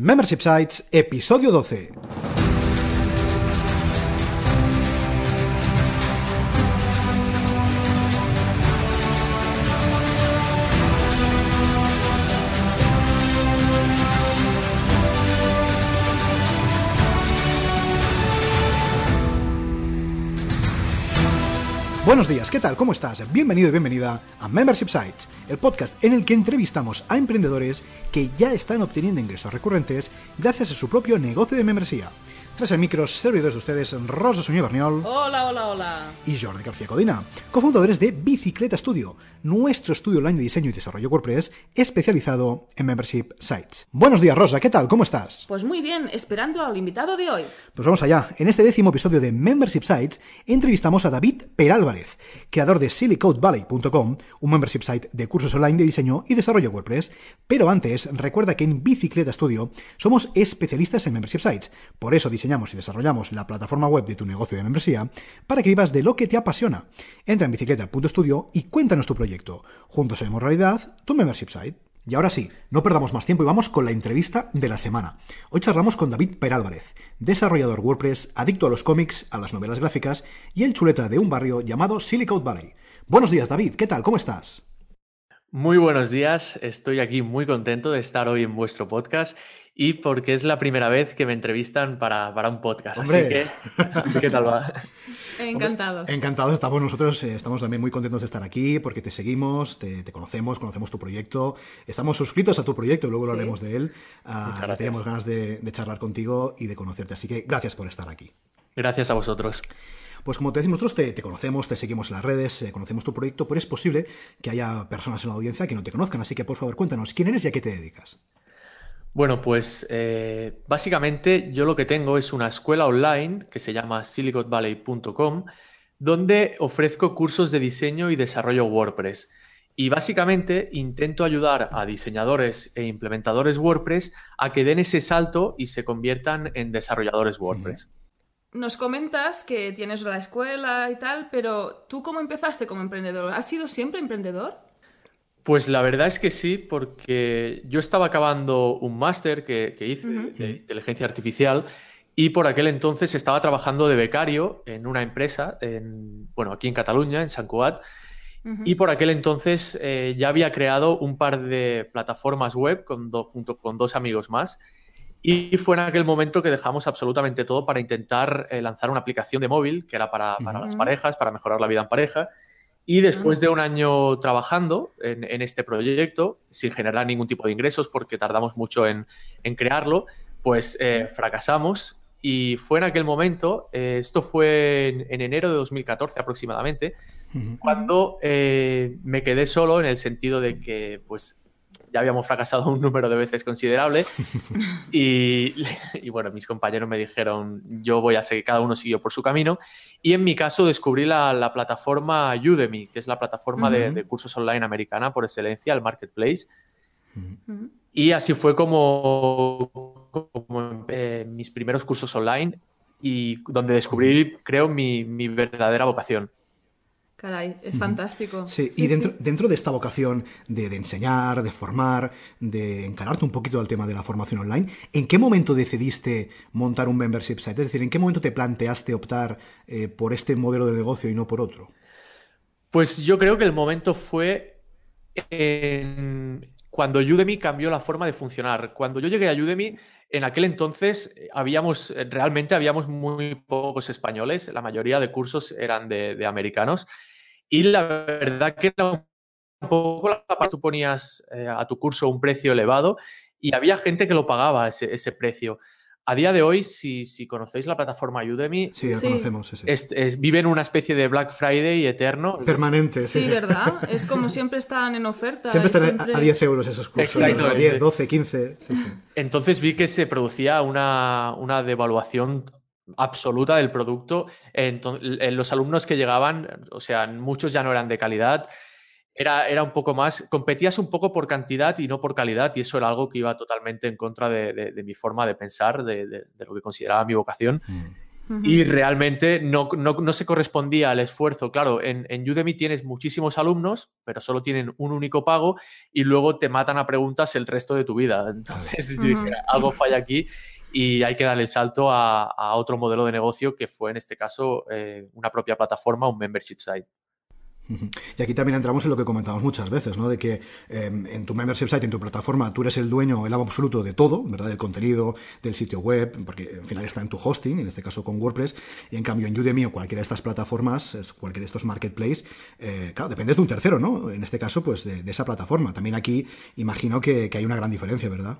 Membership Sites, episodio 12. Buenos días, ¿qué tal? ¿Cómo estás? Bienvenido y bienvenida a Membership Sites, el podcast en el que entrevistamos a emprendedores que ya están obteniendo ingresos recurrentes gracias a su propio negocio de membresía. Tras el micro, servidores de ustedes, Rosa Suñé Berniol. Hola, hola, hola. Y Jordi García Codina, cofundadores de Bicicleta Studio, nuestro estudio online de diseño y desarrollo WordPress especializado en membership sites. Buenos días, Rosa, ¿qué tal? ¿Cómo estás? Pues muy bien, esperando al invitado de hoy. Pues vamos allá. En este décimo episodio de Membership Sites entrevistamos a David Perálvarez, creador de SilicodeValley.com, un membership site de cursos online de diseño y desarrollo WordPress. Pero antes, recuerda que en Bicicleta Studio somos especialistas en membership sites. Por eso diseñamos y desarrollamos la plataforma web de tu negocio de membresía para que vivas de lo que te apasiona. Entra en bicicleta.studio y cuéntanos tu proyecto. Juntos haremos realidad tu membership site. Y ahora sí, no perdamos más tiempo y vamos con la entrevista de la semana. Hoy charlamos con David Perálvarez, desarrollador WordPress, adicto a los cómics, a las novelas gráficas y el chuleta de un barrio llamado Silicon Valley. Buenos días, David, ¿qué tal? ¿Cómo estás? Muy buenos días, estoy aquí muy contento de estar hoy en vuestro podcast y porque es la primera vez que me entrevistan para, un podcast. Así que, ¿qué tal va? Encantados. Encantados, estamos nosotros, eh, estamos también muy contentos de estar aquí porque te seguimos, te, conocemos, conocemos tu proyecto, estamos suscritos a tu proyecto, luego lo haremos de él. Uh, tenemos ganas de, charlar contigo y de conocerte, así que gracias por estar aquí. Gracias a vosotros. Pues como te decimos nosotros, te, conocemos, te seguimos en las redes, eh, conocemos tu proyecto, pero es posible que haya personas en la audiencia que no te conozcan, así que por favor cuéntanos quién eres y a qué te dedicas. Bueno, pues eh, básicamente yo lo que tengo es una escuela online que se llama silicotvalley.com, donde ofrezco cursos de diseño y desarrollo WordPress. Y básicamente intento ayudar a diseñadores e implementadores WordPress a que den ese salto y se conviertan en desarrolladores WordPress. Nos comentas que tienes la escuela y tal, pero ¿tú cómo empezaste como emprendedor? ¿Has sido siempre emprendedor? Pues la verdad es que sí, porque yo estaba acabando un máster que, hice de inteligencia artificial y por aquel entonces estaba trabajando de becario en una empresa, en, bueno, aquí en Cataluña, en San y por aquel entonces eh, ya había creado un par de plataformas web con junto con dos amigos más. Y fue en aquel momento que dejamos absolutamente todo para intentar eh, lanzar una aplicación de móvil que era para, para las parejas, para mejorar la vida en pareja. Y después de un año trabajando en, este proyecto, sin generar ningún tipo de ingresos, porque tardamos mucho en, crearlo, pues eh, fracasamos. Y fue en aquel momento, eh, esto fue en, enero de 2014 aproximadamente, cuando eh, me quedé solo en el sentido de que, pues, ya habíamos fracasado un número de veces considerable. Y, bueno, mis compañeros me dijeron, yo voy a seguir, cada uno siguió por su camino y en mi caso descubrí la, plataforma Udemy, que es la plataforma de, cursos online americana por excelencia, el marketplace. Y así fue como, como mis primeros cursos online y donde descubrí, creo, mi verdadera vocación. Caray, es fantástico. Sí, y dentro, dentro de esta vocación de, enseñar, de formar, de encararte un poquito al tema de la formación online, ¿en qué momento decidiste montar un membership site? Es decir, ¿en qué momento te planteaste optar eh, por este modelo de negocio y no por otro? Pues yo creo que el momento fue cuando Udemy cambió la forma de funcionar. Cuando yo llegué a Udemy, en aquel entonces eh, habíamos, realmente habíamos muy pocos españoles, la mayoría de cursos eran de americanos y la verdad que era un poco la tú ponías eh, a tu curso un precio elevado y había gente que lo pagaba ese, precio. A día de hoy, si, si, conocéis la plataforma Udemy, sí, la conocemos. viven una especie de Black Friday eterno. Permanente. Sí, ¿verdad? Es como siempre están en oferta. Siempre están a 10 euros esos cursos. Exacto. 10, 12, 15. Entonces vi que se producía una, una devaluación absoluta del producto. Entonces, los alumnos que llegaban, o sea, muchos ya no eran de calidad, era, era, un poco más, competías un poco por cantidad y no por calidad, y eso era algo que iba totalmente en contra de, mi forma de pensar, de, lo que consideraba mi vocación. Mm. Y realmente no, no, se correspondía al esfuerzo. Claro, en, en, Udemy tienes muchísimos alumnos, pero solo tienen un único pago y luego te matan a preguntas el resto de tu vida. Entonces, algo falla aquí y hay que dar el salto a, a, otro modelo de negocio que fue en este caso eh, una propia plataforma, un membership site. Y aquí también entramos en lo que comentamos muchas veces, ¿no? De que em, en tu membership site, en tu plataforma, tú eres el dueño, el amo absoluto de todo, ¿verdad? Del contenido, del sitio web, porque al final está en tu hosting, en este caso con WordPress, y en cambio en Udemy o cualquiera de estas plataformas, cualquiera de estos marketplaces, eh, claro, dependes de un tercero, ¿no? En este caso, pues de, esa plataforma. También aquí imagino que, que hay una gran diferencia, ¿verdad?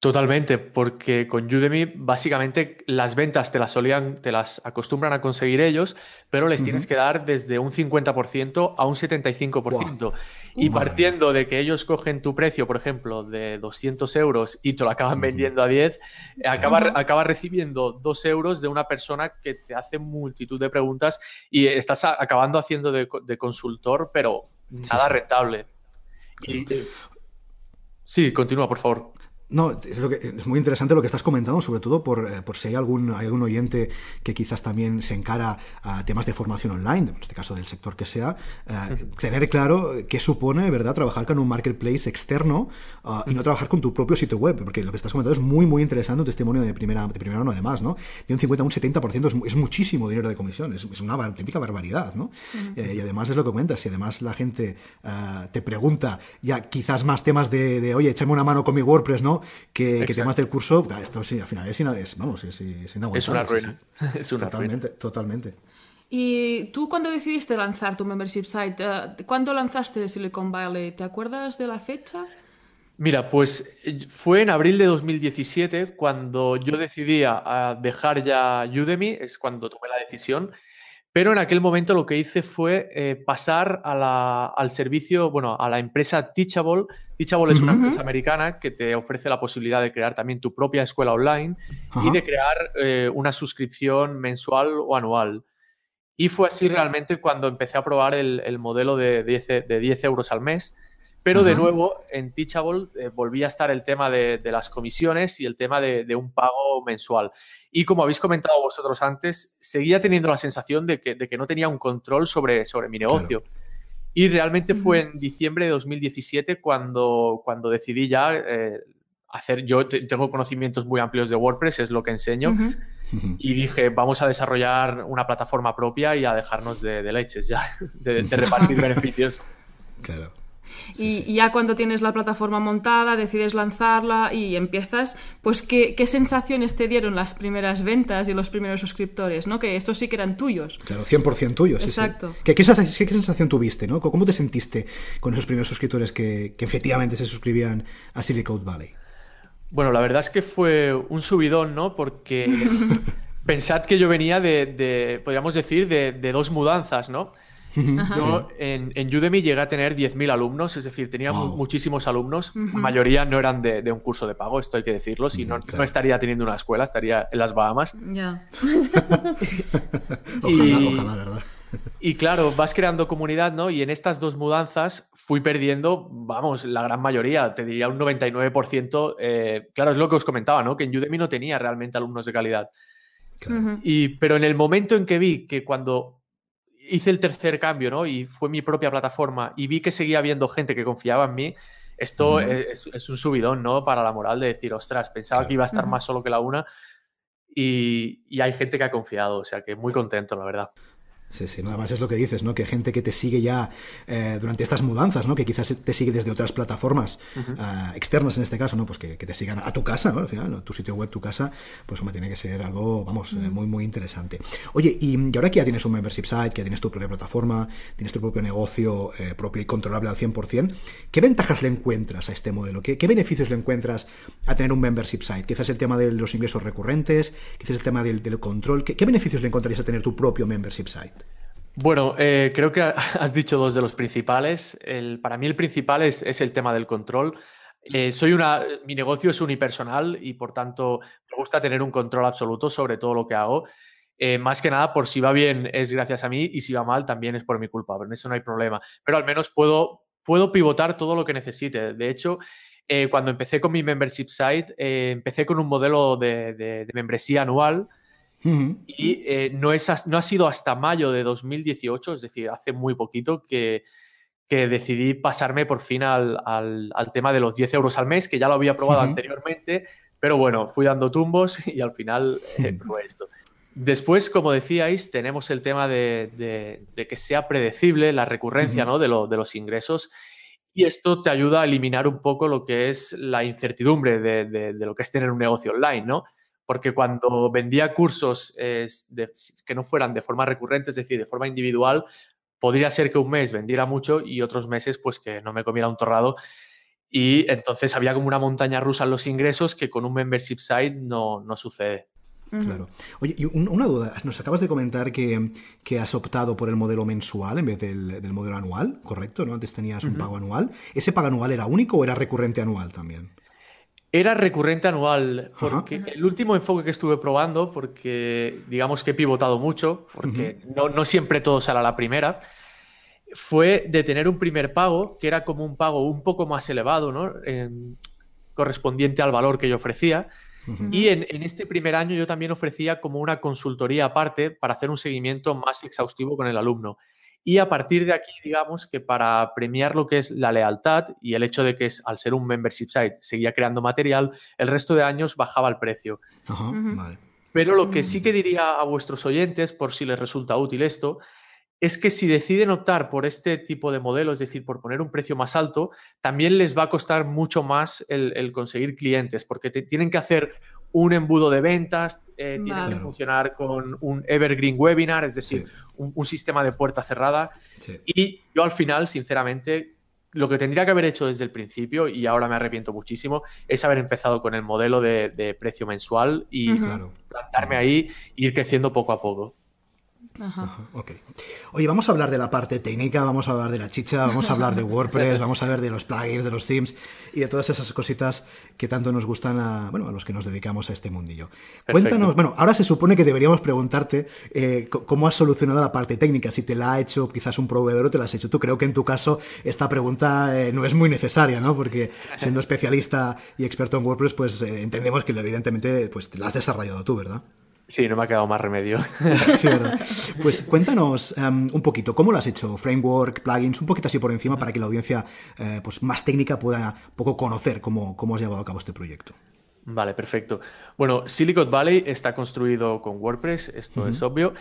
Totalmente, porque con Udemy básicamente las ventas te las solían, te las acostumbran a conseguir ellos, pero les tienes que dar desde un 50% a un 75%. Y partiendo de que ellos cogen tu precio, por ejemplo, de 200 euros y te lo acaban vendiendo a 10, acabas acaba recibiendo 2 euros de una persona que te hace multitud de preguntas y estás acabando haciendo de, consultor, pero nada rentable. Eh, sí, continúa, por favor. No, es, lo que, es, muy interesante lo que estás comentando, sobre todo por, eh, por si hay algún, algún oyente que quizás también se encara a temas de formación online, en este caso del sector que sea, eh, tener claro qué supone, ¿verdad?, trabajar con un marketplace externo ah, y no trabajar con tu propio sitio web, porque lo que estás comentando es muy, muy interesante, un testimonio de primera, de primera mano además, ¿no? De un 50 a un 70% es, es muchísimo dinero de comisión, es, es una auténtica barbaridad, ¿no? Eh, y además es lo que comentas, si además la gente te pregunta ya quizás más temas de, de, oye, échame una mano con mi WordPress, ¿no? Que, temas del curso, esto sí, al final es, es vamos, es, es Es una ruina. Es una totalmente, totalmente. Y tú cuando decidiste lanzar tu membership site, eh, ¿cuándo lanzaste Silicon Valley? ¿Te acuerdas de la fecha? Mira, pues fue en abril de 2017 cuando yo decidí a dejar ya Udemy, es cuando tomé la decisión pero en aquel momento lo que hice fue eh, pasar al servicio, bueno, a la empresa Teachable. Teachable es una empresa americana que te ofrece la posibilidad de crear también tu propia escuela online y de crear eh, una suscripción mensual o anual. Y fue así realmente cuando empecé a probar el, modelo de 10, de 10 euros al mes pero de nuevo, en Teachable eh, volvía a estar el tema de, las comisiones y el tema de, un pago mensual. Y como habéis comentado vosotros antes, seguía teniendo la sensación de que, no tenía un control sobre, sobre mi negocio. Y realmente fue en diciembre de 2017 cuando, cuando decidí ya eh, hacer, yo tengo conocimientos muy amplios de WordPress, es lo que enseño, y dije, vamos a desarrollar una plataforma propia y a dejarnos de, leches ya, de, de repartir beneficios. Claro y, ya cuando tienes la plataforma montada, decides lanzarla y empiezas, pues ¿qué, sensaciones te dieron las primeras ventas y los primeros suscriptores, ¿no? Que estos sí que eran tuyos. Claro, 100% tuyos. Exacto. ¿Qué, qué, sensación tuviste, ¿no? ¿Cómo te sentiste con esos primeros suscriptores que, efectivamente se suscribían a Silicon Valley? Bueno, la verdad es que fue un subidón, ¿no? Porque pensad que yo venía de, podríamos decir, de, de dos mudanzas, ¿no? Yo en, en, Udemy llegué a tener 10.000 alumnos, es decir, tenía muchísimos alumnos. La mayoría no eran de, un curso de pago, esto hay que decirlo. Si no, no estaría teniendo una escuela, estaría en las Bahamas. Ya. y, ojalá, ¿verdad? Y claro, vas creando comunidad, ¿no? Y en estas dos mudanzas fui perdiendo, vamos, la gran mayoría, te diría un 99%. Eh, claro, es lo que os comentaba, ¿no? Que en Udemy no tenía realmente alumnos de calidad. Y, pero en el momento en que vi que cuando hice el tercer cambio, ¿no? Y fue mi propia plataforma y vi que seguía habiendo gente que confiaba en mí. Esto es, un subidón, ¿no? Para la moral de decir, ostras, pensaba que iba a estar más solo que la una y, y, hay gente que ha confiado, o sea que muy contento, la verdad. Sí, sí, nada más es lo que dices, ¿no? Que gente que te sigue ya eh, durante estas mudanzas, ¿no? Que quizás te sigue desde otras plataformas eh, externas en este caso, ¿no? Pues que, te sigan a tu casa, ¿no? Al final, ¿no? tu sitio web, tu casa, pues hombre, tiene que ser algo, vamos, eh, muy, muy interesante. Oye, y, ahora que ya tienes un membership site, que ya tienes tu propia plataforma, tienes tu propio negocio propio y controlable al 100%, ¿qué ventajas le encuentras a este modelo? ¿Qué, ¿Qué, beneficios le encuentras a tener un membership site? Quizás el tema de los ingresos recurrentes, quizás el tema del, del control. ¿Qué, ¿Qué beneficios le encontrarías a tener tu propio membership site? Bueno, eh, creo que has dicho dos de los principales. para mí el principal es, el tema del control. Eh, soy una, mi negocio es unipersonal y por tanto me gusta tener un control absoluto sobre todo lo que hago. Eh, más que nada, por si va bien es gracias a mí y si va mal también es por mi culpa. Pero en eso no hay problema. Pero al menos puedo, puedo pivotar todo lo que necesite. De hecho, cuando empecé con mi membership site, empecé con un modelo de membresía anual y eh, no, es, no ha sido hasta mayo de 2018, es decir, hace muy poquito que, que decidí pasarme por fin al, al, tema de los 10 euros al mes, que ya lo había probado anteriormente, pero bueno, fui dando tumbos y al final eh, probé esto. Después, como decíais, tenemos el tema de, que sea predecible la recurrencia ¿no? de, de, los ingresos y esto te ayuda a eliminar un poco lo que es la incertidumbre de, lo que es tener un negocio online, ¿no? Porque cuando vendía cursos que no fueran de forma recurrente, es decir, de forma individual, podría ser que un mes vendiera mucho y otros meses pues que no me comiera un torrado y entonces había como una montaña rusa en los ingresos que con un membership site no, no sucede. Claro. Oye, y una duda, nos acabas de comentar que, has optado por el modelo mensual en vez del, modelo anual, ¿correcto? ¿no? Antes tenías un pago anual. ¿Ese pago anual era único o era recurrente anual también? Era recurrente anual, porque el último enfoque que estuve probando, porque digamos que he pivotado mucho, porque no, no, siempre todo sale a la primera, fue de tener un primer pago, que era como un pago un poco más elevado, ¿no? correspondiente al valor que yo ofrecía, y en, este primer año yo también ofrecía como una consultoría aparte para hacer un seguimiento más exhaustivo con el alumno. Y a partir de aquí, digamos que para premiar lo que es la lealtad y el hecho de que es, al ser un membership site seguía creando material, el resto de años bajaba el precio. Pero lo que sí que diría a vuestros oyentes, por si les resulta útil esto, es que si deciden optar por este tipo de modelo, es decir, por poner un precio más alto, también les va a costar mucho más el, conseguir clientes, porque tienen que hacer un embudo de ventas, eh, tienen que funcionar con un evergreen webinar, es decir, un, sistema de puerta cerrada. Y yo al final, sinceramente, lo que tendría que haber hecho desde el principio, y ahora me arrepiento muchísimo, es haber empezado con el modelo de, precio mensual y plantarme ahí e ir creciendo poco a poco. Ajá. Ok. Oye, vamos a hablar de la parte técnica, vamos a hablar de la chicha, vamos a hablar de WordPress, vamos a ver de los plugins, de los themes y de todas esas cositas que tanto nos gustan a, bueno, a los que nos dedicamos a este mundillo. Cuéntanos, bueno, ahora se supone que deberíamos preguntarte eh, cómo has solucionado la parte técnica, si te la ha hecho quizás un proveedor o te la has hecho tú. Creo que en tu caso esta pregunta eh, no es muy necesaria, ¿no? Porque siendo especialista y experto en WordPress, pues eh, entendemos que evidentemente pues, te la has desarrollado tú, ¿verdad? Sí, no me ha quedado más remedio. sí, verdad. Pues cuéntanos em, un poquito, ¿cómo lo has hecho? Framework, plugins, un poquito así por encima para que la audiencia eh, pues, más técnica pueda poco conocer cómo, cómo has llevado a cabo este proyecto. Vale, perfecto. Bueno, Silicon Valley está construido con WordPress, esto es obvio.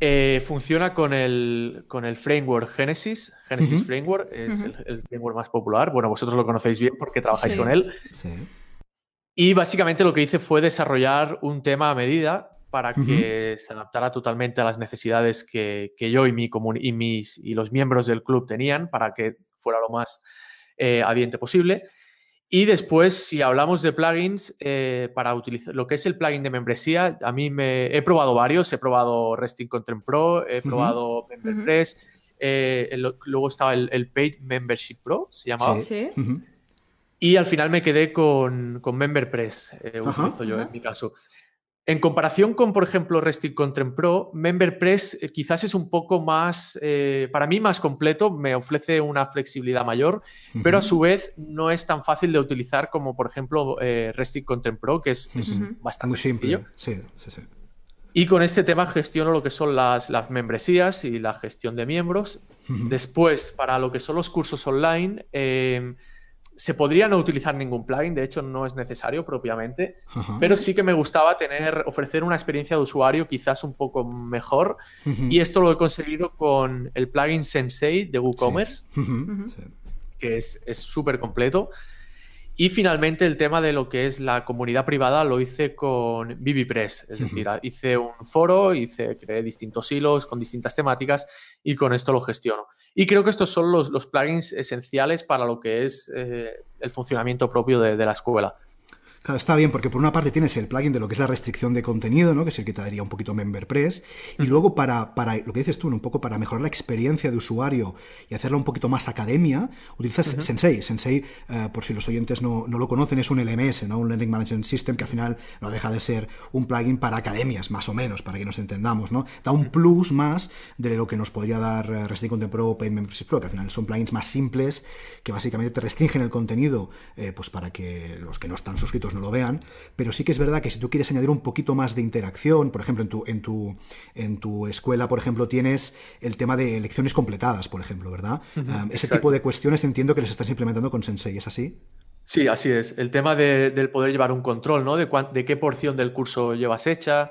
Eh, funciona con el, con el framework Genesis. Genesis Framework es el, framework más popular. Bueno, vosotros lo conocéis bien porque trabajáis con él. Sí. Y básicamente lo que hice fue desarrollar un tema a medida para que se adaptara totalmente a las necesidades que, yo y, mi y, mis, y los miembros del club tenían para que fuera lo más eh, adiente posible. Y después, si hablamos de plugins, eh, para utilizar lo que es el plugin de membresía, a mí me he probado varios. He probado Resting Content Pro, he probado MemberPress, eh, luego estaba el, Paid Membership Pro, se llamaba. Sí. Y al final me quedé con, con MemberPress, utilizo yo en mi caso. En comparación con, por ejemplo, Resting Content Pro, MemberPress eh, quizás es un poco más, eh, para mí más completo, me ofrece una flexibilidad mayor, pero a su vez no es tan fácil de utilizar como, por ejemplo, eh, Resting Content Pro, que es, bastante Muy simple. Sí, sí, sí. Y con este tema gestiono lo que son las, las membresías y la gestión de miembros. Después, para lo que son los cursos online, se podría no utilizar ningún plugin, de hecho no es necesario propiamente, pero sí que me gustaba tener, ofrecer una experiencia de usuario quizás un poco mejor y esto lo he conseguido con el plugin Sensei de WooCommerce, que es súper completo. Y finalmente el tema de lo que es la comunidad privada lo hice con ViviPress, es decir, hice un foro, hice, creé distintos hilos con distintas temáticas y con esto lo gestiono. Y creo que estos son los, los plugins esenciales para lo que es eh, el funcionamiento propio de, de la escuela. Claro, está bien, porque por una parte tienes el plugin de lo que es la restricción de contenido, ¿no? que es el que te daría un poquito MemberPress, y luego para, para lo que dices tú, un poco para mejorar la experiencia de usuario y hacerla un poquito más academia, utilizas Sensei. Sensei, eh, por si los oyentes no, no, lo conocen, es un LMS, ¿no? un Learning Management System, que al final no deja de ser un plugin para academias, más o menos, para que nos entendamos. ¿no? Da un plus más de lo que nos podría dar Restrict Content Pro o Membership Pro, que al final son plugins más simples que básicamente te restringen el contenido eh, pues para que los que no están suscritos pues no lo vean, pero sí que es verdad que si tú quieres añadir un poquito más de interacción, por ejemplo, en tu, en tu, en tu escuela, por ejemplo, tienes el tema de lecciones completadas, por ejemplo, ¿verdad? ese tipo de cuestiones entiendo que les estás implementando con Sensei, ¿es así? Sí, así es. El tema del poder llevar un control, ¿no? De, de qué porción del curso llevas hecha,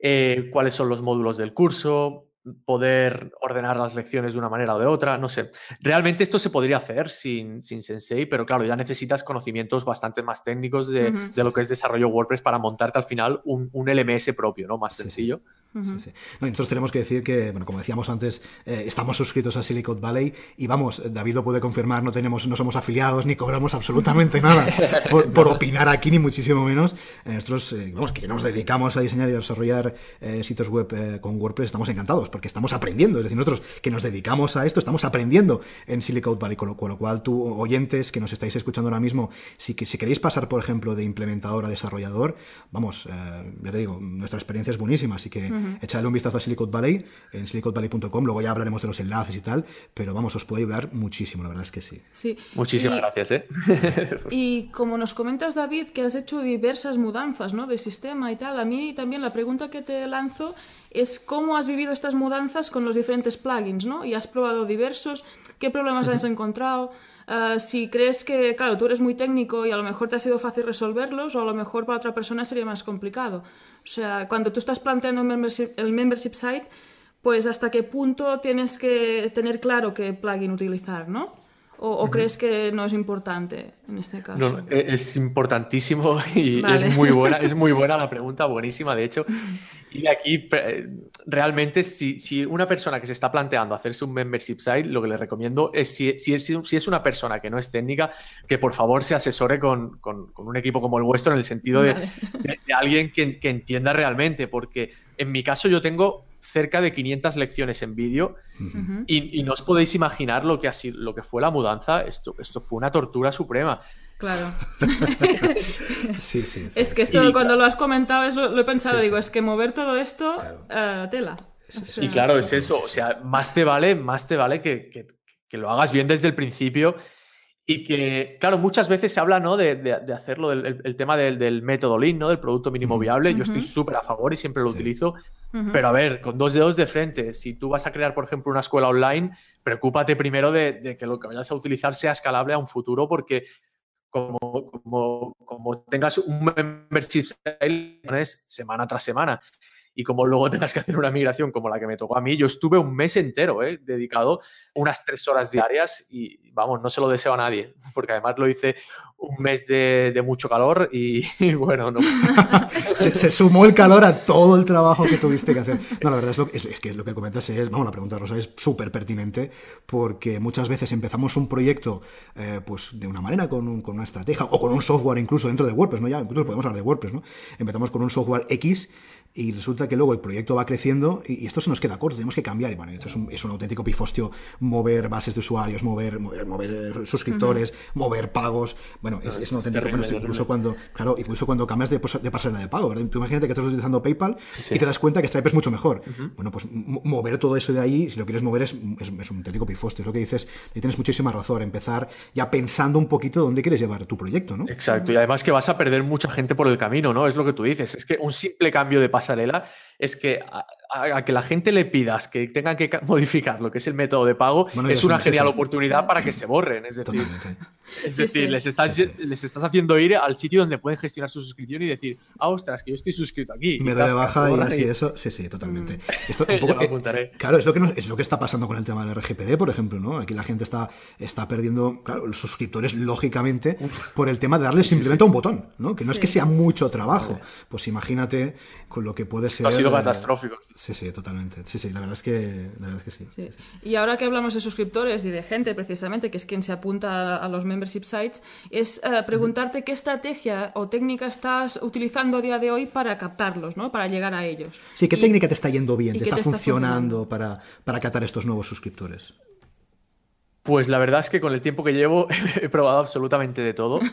eh, cuáles son los módulos del curso, poder ordenar las lecciones de una manera o de otra, no sé. Realmente esto se podría hacer sin, sin Sensei, pero claro, ya necesitas conocimientos bastante más técnicos de, lo que es desarrollo WordPress para montarte al final un, un LMS propio, ¿no? Más sencillo. nosotros tenemos que decir que, bueno, como decíamos antes, eh, estamos suscritos a Silicon Valley y vamos, David lo puede confirmar, no tenemos, no somos afiliados ni cobramos absolutamente nada por, opinar aquí, ni muchísimo menos. Eh, nosotros, eh, vamos, que nos dedicamos a diseñar y a desarrollar sitios web con WordPress, estamos encantados porque estamos aprendiendo. Es decir, nosotros que nos dedicamos a esto, estamos aprendiendo en Silicon Valley, con lo, cual tú, oyentes que nos estáis escuchando ahora mismo, si, si queréis pasar, por ejemplo, de implementador a desarrollador, vamos, ya te digo, nuestra experiencia es buenísima, así que echadle un vistazo a Silicon Valley en siliconvalley.com, luego ya hablaremos de los enlaces y tal, pero vamos, os puede ayudar muchísimo, la verdad es que sí. sí. Muchísimas gracias, ¿eh? y como nos comentas, David, que has hecho diversas mudanzas, ¿no? De sistema y tal, a mí también la pregunta que te lanzo es cómo has vivido estas mudanzas con los diferentes plugins, ¿no? Y has probado diversos, qué problemas has encontrado, ah, si crees que, claro, tú eres muy técnico y a lo mejor te ha sido fácil resolverlos o a lo mejor para otra persona sería más complicado. O sea, cuando tú estás planteando el membership site, pues hasta qué punto tienes que tener claro qué plugin utilizar, ¿no? ¿O, crees que no es importante en este caso? No, e-, es importantísimo y es muy buena, es muy buena la pregunta, buenísima de hecho. Y aquí, realmente, si, si, una persona que se está planteando hacerse un membership site, lo que le recomiendo es si, si, es, si es una persona que no es técnica, que por favor se asesore con, con, un equipo como el vuestro en el sentido de, de, alguien que, que entienda realmente, porque en mi caso yo tengo cerca de 500 lecciones en vídeo y, no os podéis imaginar lo que, lo que fue la mudanza. Esto, esto fue una tortura suprema. Claro. sí, sí, Es que esto cuando lo has comentado lo, he pensado, digo, es que mover todo esto, a eh, tela. y claro, es eso, o sea, más te vale, más te vale que, lo hagas bien desde el principio y que, claro, muchas veces se habla ¿no? de, hacerlo, el, tema del, método Lean, ¿no? del producto mínimo viable. Yo estoy súper a favor y siempre lo utilizo. Pero a ver, con dos dedos de frente, si tú vas a crear, por ejemplo, una escuela online, preocúpate primero de, que lo que vayas a utilizar sea escalable a un futuro, porque como, como, como tengas un membership semana tras semana y como luego tengas que hacer una migración como la que me tocó a mí, yo estuve un mes entero ¿eh? dedicado unas tres horas diarias y vamos, no se lo deseo a nadie, porque además lo hice un mes de, mucho calor y, bueno, no. se, sumó el calor a todo el trabajo que tuviste que hacer. No, la verdad es, que lo que comentas es, vamos, la pregunta Rosa es súper pertinente porque muchas veces empezamos un proyecto eh, pues de una manera, con, con, una estrategia o con un software incluso dentro de WordPress, ¿no? Ya incluso podemos hablar de WordPress, ¿no? Empezamos con un software X y resulta que luego el proyecto va creciendo y, esto se nos queda corto, tenemos que cambiar. Y bueno, esto es un, es un auténtico pifostio mover bases de usuarios, mover, mover, eh, suscriptores, mover pagos. Bueno, es, es un auténtico incluso cuando, claro, incluso cuando cambias de, de pasarela de pago. Tú imagínate que estás utilizando PayPal y te das cuenta que Stripe es mucho mejor. Bueno, pues mover todo eso de ahí, si lo quieres mover, es, es, un auténtico pifostio. Es lo que dices, y tienes muchísima razón. Empezar ya pensando un poquito dónde quieres llevar tu proyecto, ¿no? Exacto. Y además que vas a perder mucha gente por el camino, ¿no? Es lo que tú dices. Es que un simple cambio de pasarela es que a, que la gente le pidas que tengan que modificar lo que es el método de pago es una genial oportunidad para que se borren. Es decir, es decir les, estás, les estás haciendo ir al sitio donde pueden gestionar su suscripción y decir, ah, ostras, que yo estoy suscrito aquí. Me da de baja y así, eso. Sí, sí, totalmente. Mm. Esto, eh, claro, es lo, que es lo que está pasando con el tema del RGPD, por ejemplo, ¿no? Aquí la gente está, está perdiendo, claro, los suscriptores, lógicamente, por el tema de darle simplemente un botón, ¿no? Que no es que sea mucho trabajo. Pues imagínate con lo que puede ser. Ha sido catastrófico. Sí, sí, totalmente. Sí, sí, la verdad es que, la verdad es que sí. Y ahora que hablamos de suscriptores y de gente, precisamente, que es quien se apunta a los membership sites, es eh, preguntarte qué estrategia o técnica estás utilizando a día de hoy para captarlos, ¿no? Para llegar a ellos. Sí, ¿qué técnica te está yendo bien, te está, funcionando, Para, para captar estos nuevos suscriptores? Pues la verdad es que con el tiempo que llevo he probado absolutamente de todo.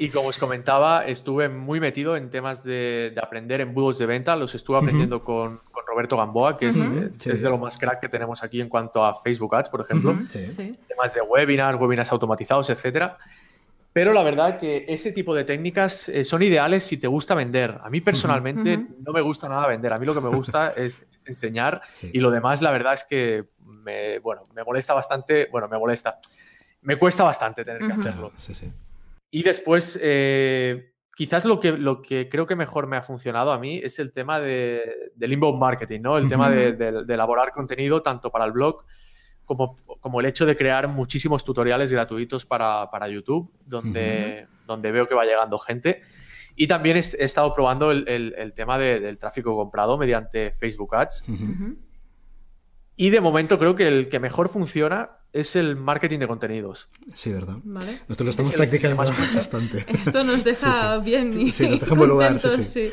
Y como os comentaba, estuve muy metido en temas de, aprender embudos de venta. Los estuve aprendiendo con, Roberto Gamboa, que es, de lo más crack que tenemos aquí en cuanto a Facebook Ads, por ejemplo. Temas de webinars, webinars automatizados, etcétera. Pero la verdad que ese tipo de técnicas eh, son ideales si te gusta vender. A mí personalmente no me gusta nada vender. A mí lo que me gusta es enseñar y lo demás la verdad es que me, bueno, me molesta bastante. Bueno, me molesta. Me cuesta bastante tener que hacerlo. Y después, eh, quizás lo que, lo que creo que mejor me ha funcionado a mí es el tema de, del inbound marketing, ¿no? El tema de, elaborar contenido tanto para el blog como, como, el hecho de crear muchísimos tutoriales gratuitos para, YouTube, donde, donde veo que va llegando gente. Y también he, estado probando el, el, tema del tráfico comprado mediante Facebook Ads. Y de momento creo que el que mejor funciona es el marketing de contenidos. Sí, verdad. Nosotros lo estamos practicando bastante. Esto nos deja bien y sí, nos deja en lugar, sí,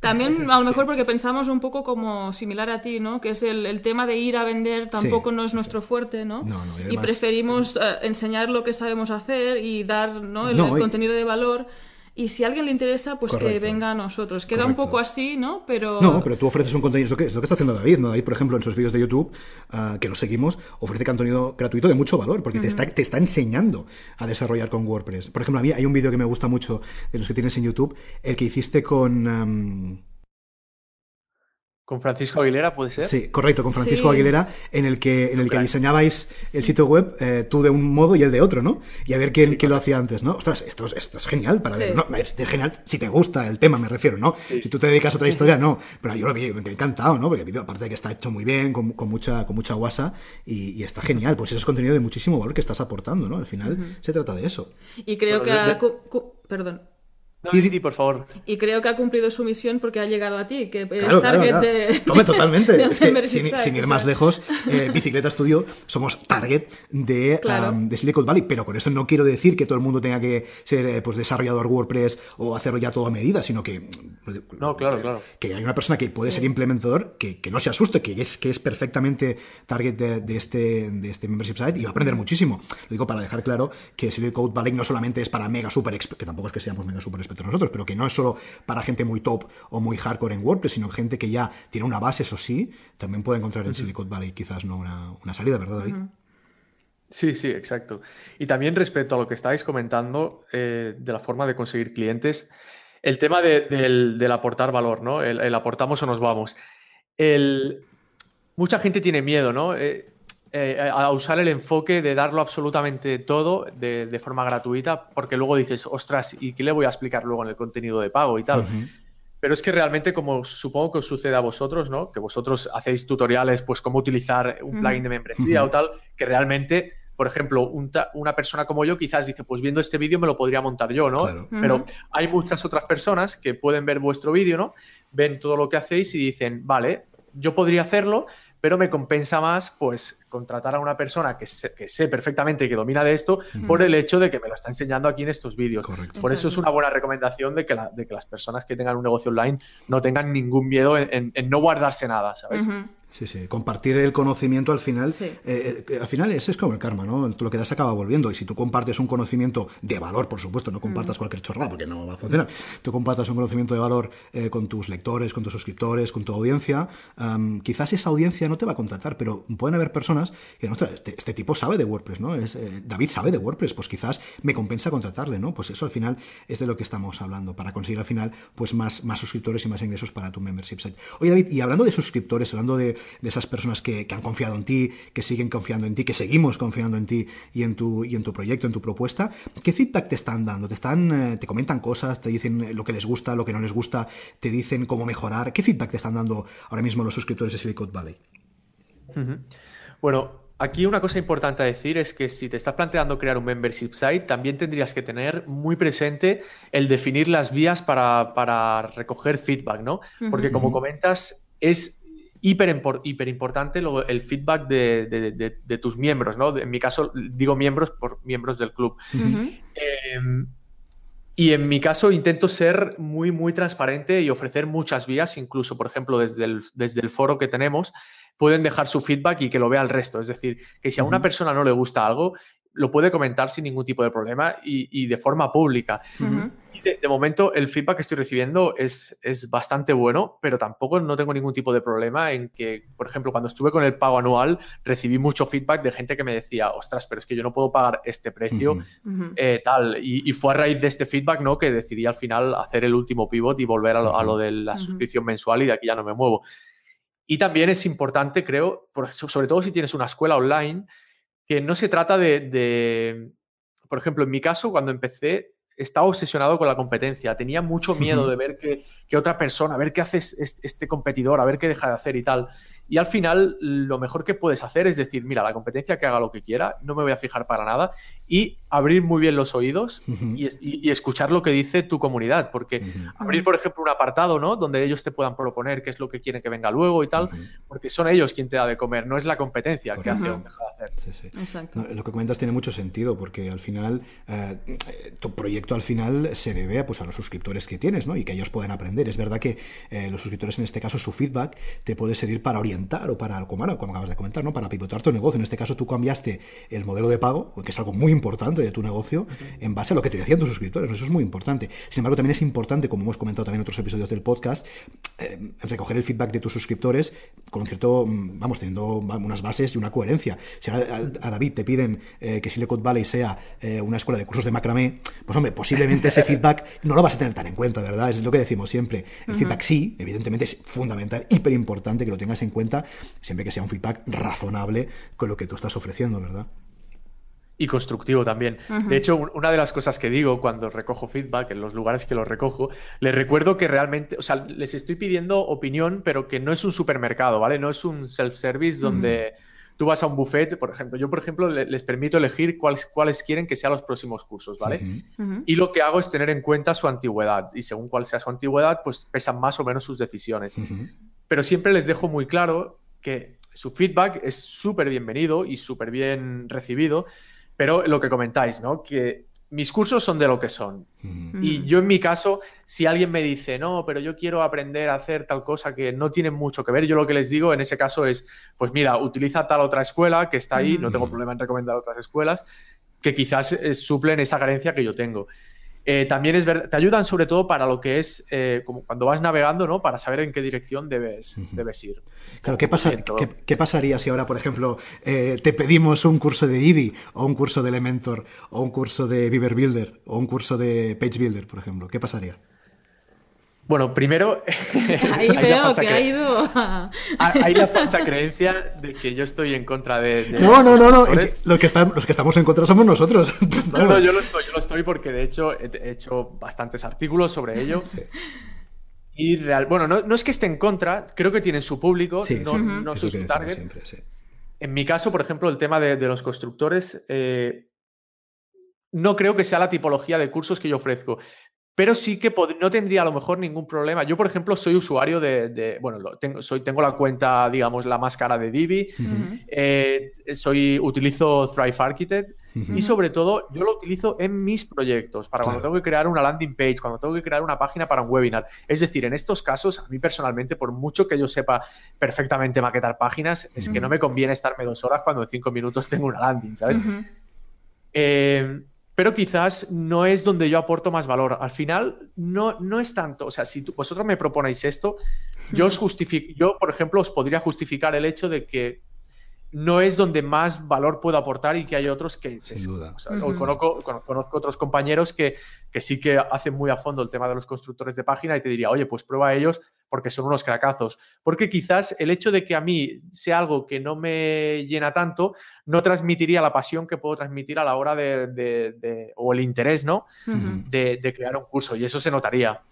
También a lo mejor porque pensamos un poco como similar a ti, ¿no? Que es el, tema de ir a vender tampoco no es nuestro fuerte, ¿no? no, no y, preferimos eh, enseñar lo que sabemos hacer y dar ¿no? el, contenido de valor y si a alguien le interesa, pues que venga a nosotros. Queda un poco así, ¿no? Pero... No, pero tú ofreces un contenido, es lo que, está haciendo David, ¿no? David, por ejemplo, en sus vídeos de YouTube, ah, que lo seguimos, ofrece contenido gratuito de mucho valor, porque te, está, te está enseñando a desarrollar con WordPress. Por ejemplo, a mí hay un vídeo que me gusta mucho de los que tienes en YouTube, el que hiciste con... ¿Con Francisco Aguilera puede ser? Sí, correcto, con Francisco Aguilera, en el que, en el que diseñabais el sitio web, eh, tú de un modo y él de otro, ¿no? Y a ver quién, quién lo hacía antes, ¿no? Ostras, esto, esto es genial para ver, ¿no? Es genial si te gusta el tema, me refiero, ¿no? Si tú te dedicas a otra historia, no. Pero yo lo vi, me he encantado, ¿no? Porque el vídeo, aparte de que está hecho muy bien, con, con mucha, con mucha guasa, y, está genial. Pues eso es contenido de muchísimo valor que estás aportando, ¿no? Al final se trata de eso. Y creo que... Perdón. No, por favor. Y creo que ha cumplido su misión porque ha llegado a ti, que es target de. Tome, totalmente. sin, ir más lejos, eh, Bicicleta Studio somos target de, de, Silicon Valley, pero con eso no quiero decir que todo el mundo tenga que ser eh, pues, desarrollador WordPress o hacerlo ya todo a medida, sino que. No, claro, claro. Que hay una persona que puede ser implementador que, que, no se asuste, que es, que es perfectamente target de, este, de este membership site y va a aprender muchísimo. Lo digo para dejar claro que Silicon Valley no solamente es para mega super que tampoco es que seamos mega super nosotros, pero que no es solo para gente muy top o muy hardcore en WordPress, sino gente que ya tiene una base, eso sí, también puede encontrar en Silicon Valley quizás no una, salida, ¿verdad, David? Sí, sí, exacto. Y también respecto a lo que estáis comentando eh, de la forma de conseguir clientes, el tema del, aportar valor, ¿no? El, aportamos o nos vamos. El, mucha gente tiene miedo, ¿no? Eh, eh, a usar el enfoque de darlo absolutamente todo de, forma gratuita, porque luego dices, ostras, ¿y qué le voy a explicar luego en el contenido de pago y tal? Pero es que realmente, como supongo que os sucede a vosotros, ¿no? Que vosotros hacéis tutoriales, pues cómo utilizar un plugin de membresía o tal, que realmente, por ejemplo, una persona como yo quizás dice, pues viendo este vídeo me lo podría montar yo, ¿no? Pero hay muchas otras personas que pueden ver vuestro vídeo, ¿no? Ven todo lo que hacéis y dicen, vale, yo podría hacerlo, pero me compensa más pues contratar a una persona que sé, que sé perfectamente que domina de esto por el hecho de que me lo está enseñando aquí en estos vídeos. Por eso es una buena recomendación de que, de que las personas que tengan un negocio online no tengan ningún miedo en, no guardarse nada, ¿sabes? Sí, sí. Compartir el conocimiento al final. Eh, eh, al final eso es como el karma, ¿no? Lo que das acaba volviendo. Y si tú compartes un conocimiento de valor, por supuesto, no compartas cualquier chorrada porque no va a funcionar. Tú compartas un conocimiento de valor eh, con tus lectores, con tus suscriptores, con tu audiencia. quizás esa audiencia no te va a contratar, pero pueden haber personas que, no, este, este, tipo sabe de WordPress, ¿no? Es, David sabe de WordPress, pues quizás me compensa contratarle, ¿no? Pues eso al final es de lo que estamos hablando, para conseguir al final pues más, más suscriptores y más ingresos para tu membership site. Oye, David, y hablando de suscriptores, hablando de de esas personas que, han confiado en ti, que siguen confiando en ti, que seguimos confiando en ti y en tu, y en tu proyecto, en tu propuesta, ¿qué feedback te están dando? ¿Te, están, eh, te comentan cosas? ¿Te dicen lo que les gusta, lo que no les gusta? ¿Te dicen cómo mejorar? ¿Qué feedback te están dando ahora mismo los suscriptores de Silicon Valley? Bueno, Aquí una cosa importante a decir es que si te estás planteando crear un membership site, también tendrías que tener muy presente el definir las vías para, recoger feedback, ¿no? Porque como comentas, es hiper, hiper importante el feedback de, tus miembros, ¿no? En mi caso, digo miembros por miembros del club. Em, y en mi caso intento ser muy, muy transparente y ofrecer muchas vías, incluso, por ejemplo, desde el, desde el foro que tenemos, pueden dejar su feedback y que lo vea el resto. Es decir, que si a una persona no le gusta algo, lo puede comentar sin ningún tipo de problema y, de forma pública. Y de, momento el feedback que estoy recibiendo es, es bastante bueno, pero tampoco no tengo ningún tipo de problema en que, por ejemplo, cuando estuve con el pago anual, recibí mucho feedback de gente que me decía, ostras, pero es que yo no puedo pagar este precio, eh, tal. Y, fue a raíz de este feedback, ¿no? Que decidí al final hacer el último pivot y volver a lo, de la suscripción mensual y de aquí ya no me muevo. Y también es importante, creo, sobre todo si tienes una escuela online, que no se trata de por ejemplo, en mi caso, cuando empecé, estaba obsesionado con la competencia. Tenía mucho miedo de ver que, otra persona, a ver qué hace este competidor, a ver qué deja de hacer y tal. Y al final, lo mejor que puedes hacer es decir, mira, la competencia que haga lo que quiera, no me voy a fijar para nada, y abrir muy bien los oídos y, escuchar lo que dice tu comunidad. Porque abrir, por ejemplo, un apartado, ¿no? Donde ellos te puedan proponer qué es lo que quieren que venga luego y tal, porque son ellos quien te da de comer, no es la competencia que hace o deja de hacer. Sí, Exacto. lo que comentas tiene mucho sentido, porque al final, eh, tu proyecto al final se debe pues, a los suscriptores que tienes, ¿no? Y que ellos pueden aprender. Es verdad que eh, los suscriptores, en este caso, su feedback te puede servir para orientar o para, como, como acabas de comentar, ¿no? para pivotar tu negocio. En este caso tú cambiaste el modelo de pago, que es algo muy importante de tu negocio, en base a lo que te decían tus suscriptores. Eso es muy importante. Sin embargo, también es importante, como hemos comentado también en otros episodios del podcast, eh, recoger el feedback de tus suscriptores con un cierto, mm, vamos, teniendo unas bases y una coherencia. Si a, David te piden eh, que Silicon Valley sea eh, una escuela de cursos de macramé, pues hombre, posiblemente ese feedback no lo vas a tener tan en cuenta, ¿verdad? Es lo que decimos siempre. El feedback sí, evidentemente es fundamental, hiper importante que lo tengas en cuenta siempre que sea un feedback razonable con lo que tú estás ofreciendo, ¿verdad? y constructivo también. De hecho, una de las cosas que digo cuando recojo feedback en los lugares que los recojo, les recuerdo que realmente, o sea, les estoy pidiendo opinión, pero que no es un supermercado, ¿vale? No es un self-service donde tú vas a un buffet, por ejemplo. Yo, por ejemplo, les permito elegir cuáles, cuáles quieren que sean los próximos cursos, ¿vale? Y lo que hago es tener en cuenta su antigüedad. Y según cuál sea su antigüedad, pues pesan más o menos sus decisiones. Pero siempre les dejo muy claro que su feedback es súper bienvenido y súper bien recibido, pero lo que comentáis, ¿no? Que mis cursos son de lo que son. Y yo en mi caso, si alguien me dice, no, pero yo quiero aprender a hacer tal cosa que no tiene mucho que ver, yo lo que les digo en ese caso es, pues mira, utiliza tal otra escuela que está ahí, no tengo problema en recomendar otras escuelas, que quizás eh, suplen esa carencia que yo tengo. Eh, también es te ayudan sobre todo para lo que es eh, como cuando vas navegando, ¿no? Para saber en qué dirección debes, debes ir. Claro, ¿qué, qué, pasaría si ahora, por ejemplo, eh, te pedimos un curso de Divi o un curso de Elementor o un curso de Beaver Builder o un curso de Page Builder, por ejemplo? ¿Qué pasaría? Bueno, primero. Ahí veo que ha ido. Hay la falsa creencia de que yo estoy en contra de. no, no, no, no. Los que, los que estamos en contra somos nosotros. no, no, yo lo estoy, yo lo estoy porque de hecho he hecho bastantes artículos sobre ello. Y real, bueno, no, es que esté en contra, creo que tienen su público, no, no soy su target. En mi caso, por ejemplo, el tema de, los constructores, eh, no creo que sea la tipología de cursos que yo ofrezco pero sí que no tendría a lo mejor ningún problema. Yo, por ejemplo, soy usuario de, bueno, tengo, soy, tengo la cuenta, digamos, la más cara de Divi, eh, soy, utilizo Thrive Architect y sobre todo yo lo utilizo en mis proyectos, para cuando tengo que crear una landing page, cuando tengo que crear una página para un webinar. Es decir, en estos casos, a mí personalmente, por mucho que yo sepa perfectamente maquetar páginas, es que no me conviene estarme dos horas cuando en cinco minutos tengo una landing, ¿sabes? Eh, pero quizás no es donde yo aporto más valor. Al final, no, no es tanto. O sea, si vosotros me proponéis esto, yo os justifico, yo, por ejemplo, os podría justificar el hecho de que no es donde más valor puedo aportar y que hay otros que... Sin duda. conozco, conozco, otros compañeros que, que, sí que hacen muy a fondo el tema de los constructores de página y te diría, oye, pues prueba a ellos porque son unos cracazos. Porque quizás el hecho de que a mí sea algo que no me llena tanto, no transmitiría la pasión que puedo transmitir a la hora de... de, o el interés, ¿no? de, de crear un curso y eso se notaría.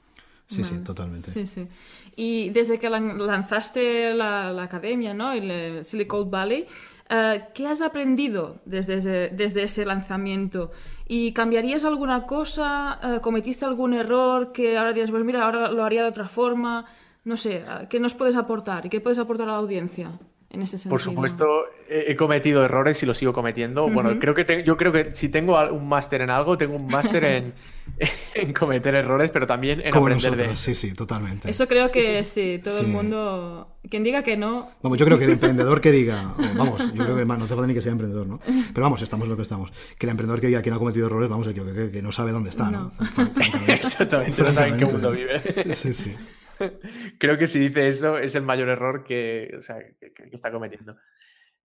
Sí, sí, totalmente. Sí, sí. Y desde que lanzaste la, academia, ¿no? El Silicon Valley, eh, ¿qué has aprendido desde ese, desde ese lanzamiento? ¿Y cambiarías alguna cosa? Eh, ¿Cometiste algún error que ahora dirías, pues mira, ahora lo haría de otra forma? No sé, eh, ¿qué nos puedes aportar y qué puedes aportar a la audiencia? En ese sentido. Por supuesto, he cometido errores y los sigo cometiendo. Bueno, creo que yo creo que si tengo un máster en algo, tengo un máster en, en, cometer errores, pero también en aprender de Sí, sí, totalmente. Eso creo que sí, todo el mundo. Quien diga que no. Vamos, yo creo que el emprendedor que diga. Vamos, yo creo que no hace falta ni que sea emprendedor, ¿no? Pero vamos, estamos lo que estamos. Que el emprendedor que diga que no ha cometido errores, vamos, que, que, que no sabe dónde está, ¿no? Exactamente, no sabe en qué mundo vive. Sí, sí. Creo que si dice eso es el mayor error que, está cometiendo.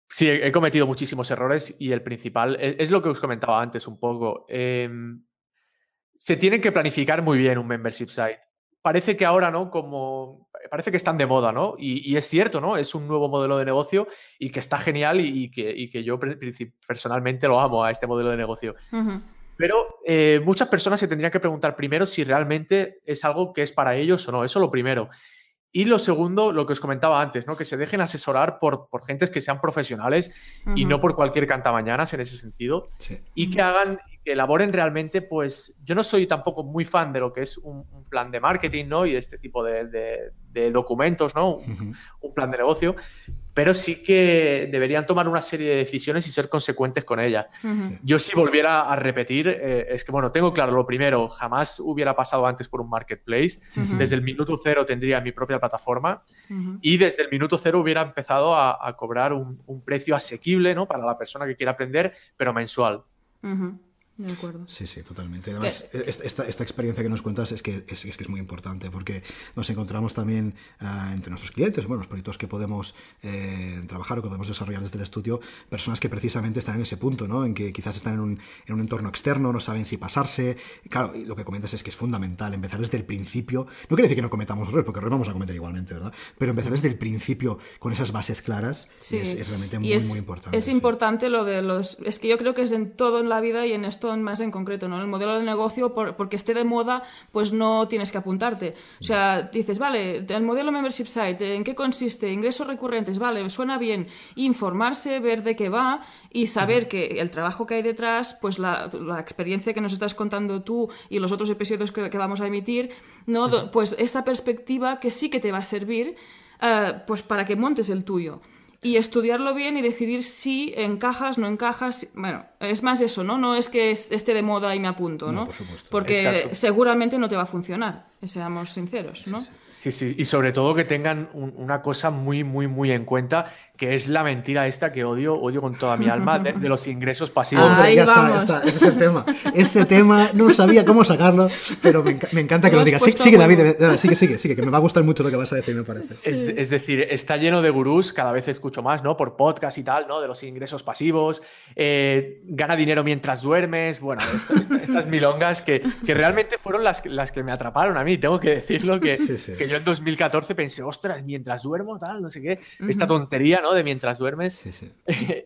Sí, he cometido muchísimos errores y el principal es, lo que os comentaba antes un poco. Em, se tiene que planificar muy bien un membership site. Parece que ahora, ¿no? Como parece que están de moda, ¿no? Y, es cierto, ¿no? Es un nuevo modelo de negocio y que está genial y, que, que, yo personalmente lo amo a este modelo de negocio. Pero eh, muchas personas se tendrían que preguntar primero si realmente es algo que es para ellos o no. Eso lo primero. Y lo segundo, lo que os comentaba antes, ¿no? Que se dejen asesorar por, por gentes que sean profesionales y no por cualquier cantamañanas en ese sentido. Y que hagan, que elaboren realmente, pues, yo no soy tampoco muy fan de lo que es un, plan de marketing, ¿no? Y este tipo de, de, documentos, ¿no? un, plan de negocio pero sí que deberían tomar una serie de decisiones y ser consecuentes con ellas. Yo si volviera a repetir, eh, es que, bueno, tengo claro, lo primero, jamás hubiera pasado antes por un marketplace, desde el minuto cero tendría mi propia plataforma y desde el minuto cero hubiera empezado a, cobrar un, un, precio asequible ¿no? para la persona que quiera aprender, pero mensual. De acuerdo. Sí, sí, totalmente. Además, esta, esta, experiencia que nos cuentas es que es, que es muy importante porque nos encontramos también ah, entre nuestros clientes, bueno, los proyectos que podemos eh, trabajar o que podemos desarrollar desde el estudio, personas que precisamente están en ese punto, ¿no? En que quizás están en un, en un entorno externo, no saben si pasarse. Claro, y lo que comentas es que es fundamental empezar desde el principio. No quiere decir que no cometamos errores, porque errores vamos a cometer igualmente, ¿verdad? Pero empezar desde el principio con esas bases claras es, realmente muy, muy importante. Es importante lo de los. Es que yo creo que es en todo en la vida y en esto más en concreto, ¿no? El modelo de negocio, porque esté de moda, pues no tienes que apuntarte. O sea, dices, vale, el modelo membership site, ¿en qué consiste? Ingresos recurrentes, vale, suena bien. Informarse, ver de qué va y saber que el trabajo que hay detrás, pues la, experiencia que nos estás contando tú y los otros episodios que, vamos a emitir, ¿no? Pues esa perspectiva que sí que te va a servir eh, pues para que montes el tuyo y estudiarlo bien y decidir si encajas, no encajas. Bueno, es más eso, ¿no? No es que esté de moda y me apunto, ¿no? por supuesto. Porque seguramente no te va a funcionar seamos sinceros, ¿no? Sí, sí, y sobre todo que tengan una cosa muy, muy, muy en cuenta, que es la mentira esta que odio, odio con toda mi alma, de, los ingresos pasivos. Ahí ya está, ya está, ese es el tema. Ese tema no sabía cómo sacarlo, pero me, encanta que lo, digas. sigue, David, sigue, sigue, sigue, que me va a gustar mucho lo que vas a decir, me parece. Es, decir, está lleno de gurús, cada vez escucho más, ¿no? Por podcast y tal, ¿no? De los ingresos pasivos, eh, gana dinero mientras duermes, bueno, estas milongas que, que realmente fueron las, las que me atraparon a mí tengo que decirlo que, que yo en 2014 pensé, ostras, mientras duermo, tal, no sé qué, esta tontería, ¿no? De mientras duermes.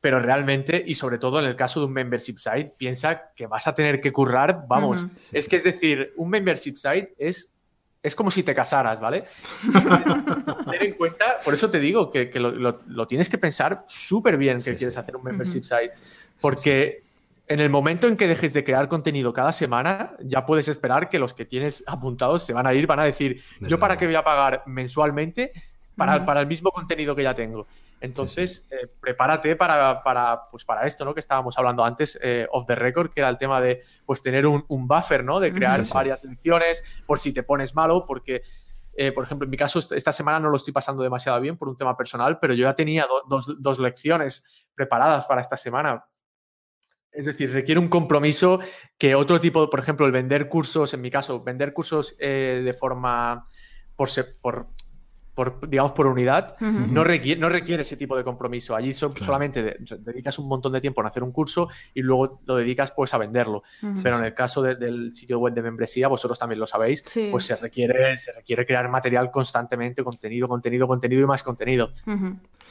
Pero realmente, y sobre todo en el caso de un membership site, piensa que vas a tener que currar, vamos, es que es decir, un membership site es es como si te casaras, ¿vale? Ten en cuenta, por eso te digo que, lo, tienes que pensar súper bien que quieres hacer un membership site, porque en el momento en que dejes de crear contenido cada semana, ya puedes esperar que los que tienes apuntados se van a ir, van a decir, yo para qué voy a pagar mensualmente para, para el mismo contenido que ya tengo. Entonces, eh, prepárate para, para, pues para esto, ¿no? Que estábamos hablando antes, eh, off the record, que era el tema de pues tener un, buffer, ¿no? De crear varias lecciones por si te pones malo, porque eh, por ejemplo, en mi caso, esta semana no lo estoy pasando demasiado bien por un tema personal, pero yo ya tenía dos, dos, lecciones preparadas para esta semana. Es decir, requiere un compromiso que otro tipo, por ejemplo, el vender cursos, en mi caso, vender cursos eh, de forma por, por, por, digamos, por unidad, no, requiere, no requiere ese tipo de compromiso. Allí solamente dedicas un montón de tiempo en hacer un curso y luego lo dedicas pues a venderlo. Pero en el caso del sitio web de membresía, vosotros también lo sabéis, pues se requiere, se requiere crear material constantemente, contenido, contenido, contenido y más contenido.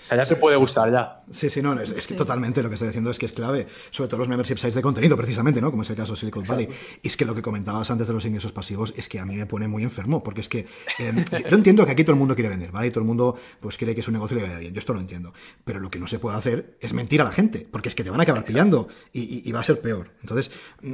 O sea, ya se puede gustar ya. Sí, sí, no, es, que totalmente lo que estoy diciendo es que es clave, sobre todo los membership sites de contenido, precisamente, ¿no? Como es el caso de Silicon Valley. Y es que lo que comentabas antes de los ingresos pasivos es que a mí me pone muy enfermo, porque es que em, yo entiendo que aquí todo el mundo quiere vender, ¿vale? Y todo el mundo pues quiere que su negocio le vaya bien. Yo esto lo entiendo. Pero lo que no se puede hacer es mentir a la gente, porque es que te van a acabar pillando y, va a ser peor. Entonces,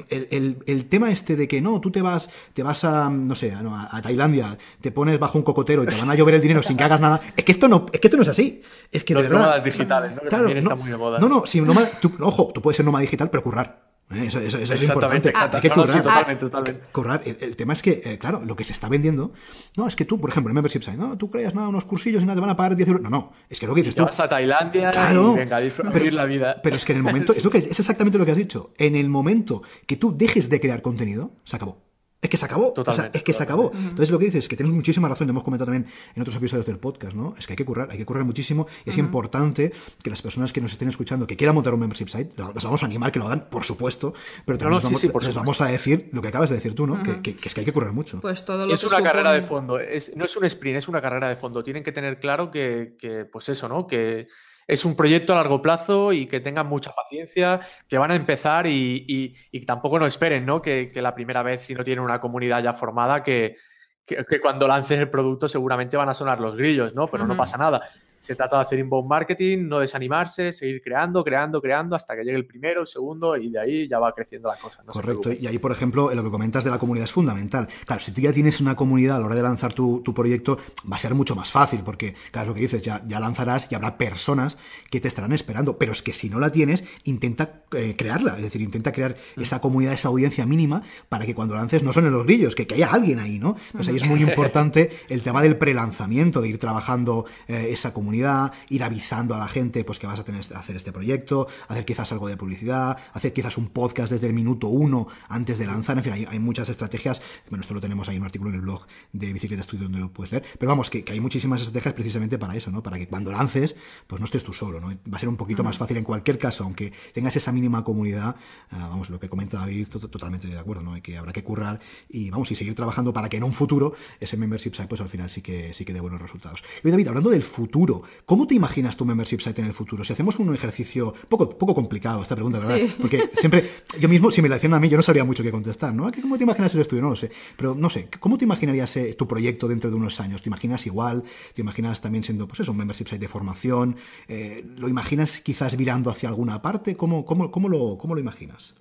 el, tema este de que no, tú te vas, te vas a, no sé, a, Tailandia, te pones bajo un cocotero y te van a llover el dinero sin que hagas nada, es que esto no, es que esto no es así. Es que Los de verdad. nómadas digitales, ¿no? Que también está muy de moda. No, no, sí, nómada, tú- ojo, tú puedes ser nómada digital, pero currar. ¿eh? Eso, eso- eso es importante. exacto. Hay que No, no, currar. sí, totalmente, totalmente. Currar. El, el tema es que, eh, claro, lo que se está vendiendo. No, es que tú, por ejemplo, en Membership Site, no, tú creas nada, unos cursillos y nada, te van a pagar 10 euros. No, no, es que lo que dices tú. vas a Tailandia Claro. y venga, vivir la vida. Pero es que en el momento, es, lo que, es exactamente lo que has dicho. En el momento que tú dejes de crear contenido, se acabó. Es que se acabó. O sea, es que se acabó. Entonces lo que dices es que tienes muchísima razón, lo hemos comentado también en otros episodios del podcast, ¿no? Es que hay que currar, hay que currar muchísimo y es importante que las personas que nos estén escuchando, que quieran montar un membership site, las vamos a animar que lo hagan, por supuesto, pero también no, les, sí, vamos, sí, por les vamos a decir lo que acabas de decir tú, ¿no? que, que- que es que hay que currar mucho. Pues todo lo es que una carrera de supone- fondo, es- no es un sprint, es una carrera de fondo. Tienen que tener claro que, que, pues eso, ¿no? Que es un proyecto a largo plazo y que tengan mucha paciencia, que van a empezar y, y- y tampoco no esperen, ¿no? Que, que la primera vez, si no tienen una comunidad ya formada, que, que- que cuando lancen el producto seguramente van a sonar los grillos, ¿no? Pero no pasa nada. Se trata de hacer inbound marketing, no desanimarse, seguir creando, creando, creando hasta que llegue el primero, el segundo y de ahí ya va creciendo la cosa. no Correcto. Y ahí, por ejemplo, en lo que comentas de la comunidad es fundamental. Claro, si tú ya tienes una comunidad a la hora de lanzar tu, tu proyecto, va a ser mucho más fácil, porque, claro, lo que dices, ya, ya lanzarás y habrá personas que te estarán esperando. Pero es que si no la tienes, intenta eh, crearla. Es decir, intenta crear esa comunidad, esa audiencia mínima, para que cuando lances no son los grillos, que, que haya alguien ahí, ¿no? Entonces ahí es muy importante el tema del prelanzamiento, de ir trabajando eh, esa comunidad, ir avisando a la gente pues que vas a tener que hacer este proyecto, hacer quizás algo de publicidad, hacer quizás un podcast desde el minuto uno antes de lanzar, en fin, hay, hay muchas estrategias, bueno, esto lo tenemos ahí en un artículo en el blog de Bicicleta Studio donde lo puedes leer, pero vamos, que, que hay muchísimas estrategias precisamente para eso, ¿no? Para que cuando lances, pues no estés tú solo, ¿no? Va a ser un poquito más fácil en cualquier caso, aunque tengas esa mínima comunidad, ah, vamos, lo que comenta David, to- totalmente de acuerdo, ¿no? Y que habrá que currar y vamos, y seguir trabajando para que en un futuro ese membership site, pues al final sí que, sí que dé buenos resultados. Y David, hablando del futuro, ¿cómo te imaginas tu membership site en el futuro? Si hacemos un ejercicio poco, poco complicado esta pregunta, ¿verdad? Sí. Porque siempre, yo mismo, si me la hicieron a mí, yo no sabría mucho qué contestar, ¿no? ¿A qué- ¿Cómo te imaginas el estudio? No lo sé. Pero no sé, ¿cómo te imaginarías eh, tu proyecto dentro de unos años? ¿Te imaginas igual? ¿Te imaginas también siendo, pues eso, un membership site de formación? Eh, ¿Lo imaginas quizás virando hacia alguna parte? ¿Cómo, cómo, cómo, lo, cómo lo imaginas?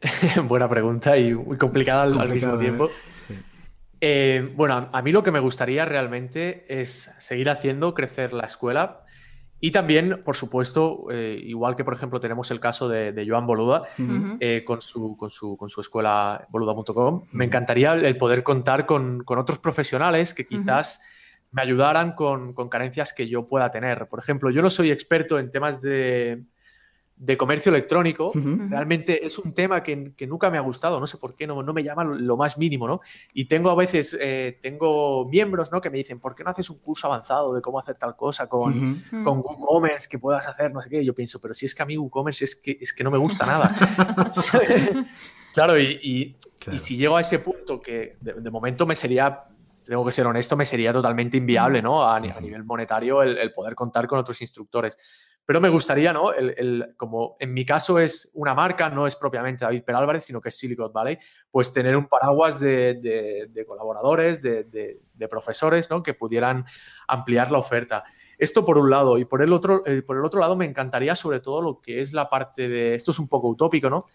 Buena pregunta y muy complicada al, al mismo Complicado, tiempo. ¿eh? Eh, bueno, a- mí lo que me gustaría realmente es seguir haciendo crecer la escuela y también, por supuesto, eh, igual que por ejemplo tenemos el caso de, de Joan Boluda eh, con, su, con, su, con su escuela boluda.com, me encantaría el poder contar con, con otros profesionales que quizás me ayudaran con, con carencias que yo pueda tener. Por ejemplo, yo no soy experto en temas de, de comercio electrónico, realmente es un tema que, que nunca me ha gustado, no sé por qué, no, no me llama lo, lo más mínimo, ¿no? Y tengo a veces, eh, tengo miembros, ¿no? Que me dicen, ¿por qué no haces un curso avanzado de cómo hacer tal cosa con, Ujú. con WooCommerce que puedas hacer, no sé qué? Y yo pienso, pero si es que a mí WooCommerce es que, es que no me gusta nada. claro, y, y- Claro. y si llego a ese punto que de, de momento me sería, tengo que ser honesto, me sería totalmente inviable, ¿no? A, ni- a nivel monetario el, el poder contar con otros instructores. Pero me gustaría, ¿no? El, el- como en mi caso es una marca, no es propiamente David Per Álvarez, sino que es Silicon Valley, pues tener un paraguas de, de- colaboradores, de, de- profesores, ¿no? Que pudieran ampliar la oferta. Esto por un lado. Y por el otro, eh, por el otro lado me encantaría sobre todo lo que es la parte de, esto es un poco utópico, ¿no?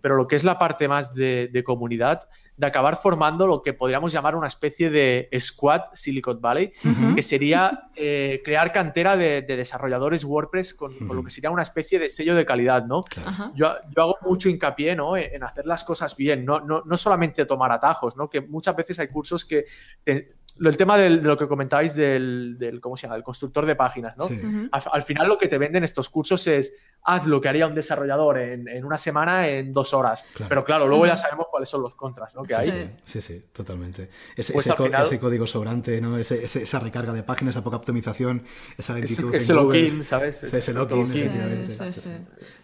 Pero lo que es la parte más de comunidad, de acabar formando lo que podríamos llamar una especie de squad Silicon Valley, que sería eh, crear cantera de, de desarrolladores WordPress con, con lo que sería una especie de sello de calidad, ¿no? Claro. Yo, yo hago mucho hincapié ¿no? en en hacer las cosas bien, no, no, no solamente tomar atajos, ¿no? que muchas veces hay cursos que... te- lo- el tema del- de lo que comentabais del, del, ¿cómo se llama? El constructor de páginas, ¿no? Sí. Al, al final lo que te venden estos cursos es haz lo que haría un desarrollador en, en una semana en dos horas. Claro. Pero claro, luego ya sabemos cuáles son los contras ¿no? que hay. Sí. Sí, sí, totalmente. Ese, Pues ese al co- final- ese código sobrante, ¿no? Ese- ese- esa recarga de páginas, esa poca optimización, esa lentitud. ese login, ¿sabes? Sí, ese login, login. efectivamente. Sí, sí, sí.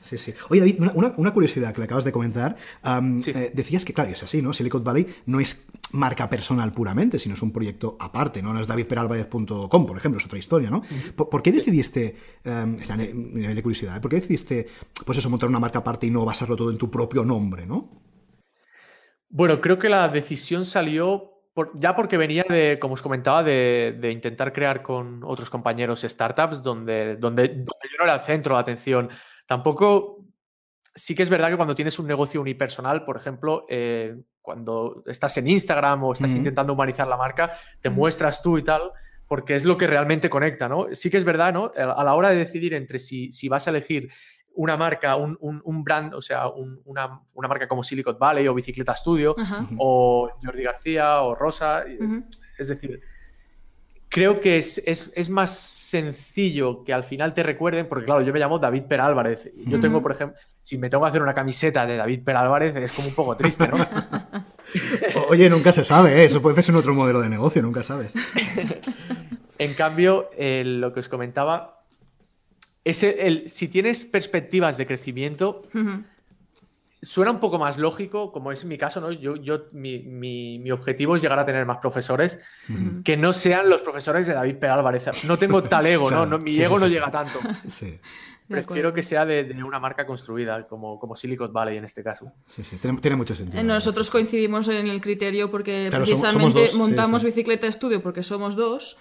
Sí, sí. Oye, David, una, una- curiosidad que le acabas de comentar. Sí. eh, decías que, claro, es así, ¿no? Silicon Valley no es marca personal puramente, sino es un proyecto aparte, ¿no? No es davidperalvarez.com, por ejemplo, es otra historia, ¿no? ¿Por, por qué decidiste, es ne- nivel de curiosidad, ¿eh? ¿por qué decidiste, pues eso, montar una marca aparte y no basarlo todo en tu propio nombre, ¿no? Bueno, creo que la decisión salió por- ya porque venía de, como os comentaba, de, de intentar crear con otros compañeros startups donde, donde, donde yo no era el centro de atención. Tampoco, sí que es verdad que cuando tienes un negocio unipersonal, por ejemplo, eh, cuando estás en Instagram o estás intentando humanizar la marca, te muestras tú y tal, porque es lo que realmente conecta, ¿no? Sí que es verdad, ¿no? A la hora de decidir entre si, si vas a elegir una marca, un, un, brand, o sea, una, una, marca como Silicon Valley o Bicicleta Studio o Jordi García o Rosa, es decir, creo que es, es, es, más sencillo que al final te recuerden, porque claro, yo me llamo David Per Álvarez. Yo tengo, por ejemplo, si me tengo que hacer una camiseta de David Per Álvarez, es como un poco triste, ¿no? Oye, nunca se sabe, ¿eh? eso puede ser otro modelo de negocio, nunca sabes. en cambio, lo que os comentaba, es el, si tienes perspectivas de crecimiento, suena un poco más lógico, como es mi caso, ¿no? Yo, yo mi, objetivo es llegar a tener más profesores que no sean los profesores de David Peralvarez. No tengo tal ego, ¿no? Mi ego no llega tanto. Prefiero que sea de, una marca construida, como, como Silicon Valley en este caso. Sí, sí, tiene, mucho sentido. Eh, nosotros coincidimos en el criterio porque precisamente montamos Bicicleta Estudio porque somos dos.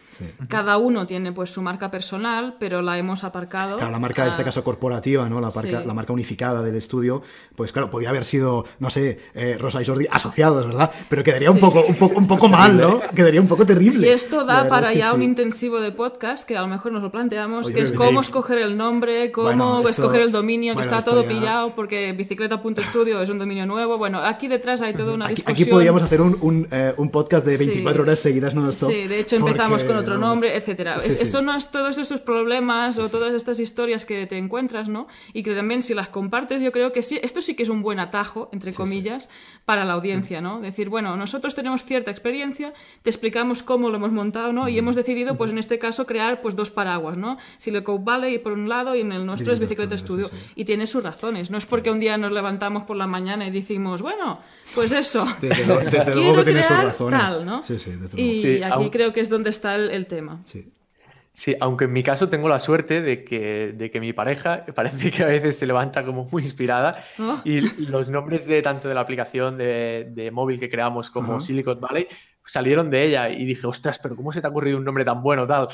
Cada uno tiene pues su marca personal, pero la hemos aparcado. Claro, la marca, en este caso corporativa, ¿no? La marca, la marca unificada del estudio, pues claro, podía haber sido, no sé, eh, Rosa y Jordi asociados, ¿verdad? Pero quedaría un poco, un poco, un poco mal, ¿no? Quedaría un poco terrible. Y esto da para ya un intensivo de podcast que a lo mejor nos lo planteamos, que es cómo escoger el nombre, cómo escoger el dominio, que está todo pillado porque bicicleta.studio es un dominio nuevo. Bueno, aquí detrás hay toda una aquí, discusión. Aquí podríamos hacer un, un, eh, un podcast de 24 horas seguidas no stop. Sí, de hecho empezamos con otro nombre, etcétera. Eso no es todos estos problemas o todas estas historias que te encuentras, ¿no? Y que también si las compartes, yo creo que sí, esto sí que es un buen atajo, entre comillas, para la audiencia, ¿no? Decir, bueno, nosotros tenemos cierta experiencia, te explicamos cómo lo hemos montado, ¿no? Y hemos decidido, pues en este caso, crear pues dos paraguas, ¿no? Silicon Valley por un lado y en el nuestro es Bicicleta Estudio. Y tiene sus razones. No es porque un día nos levantamos por la mañana y decimos, bueno, pues eso. Desde, luego que tiene sus razones. y aquí creo que es donde está el, tema. Sí. aunque en mi caso tengo la suerte de que, de que mi pareja parece que a veces se levanta como muy inspirada oh. y los nombres de tanto de la aplicación de, móvil que creamos como Silicon Valley salieron de ella y dije, ostras, pero ¿cómo se te ha ocurrido un nombre tan bueno tal?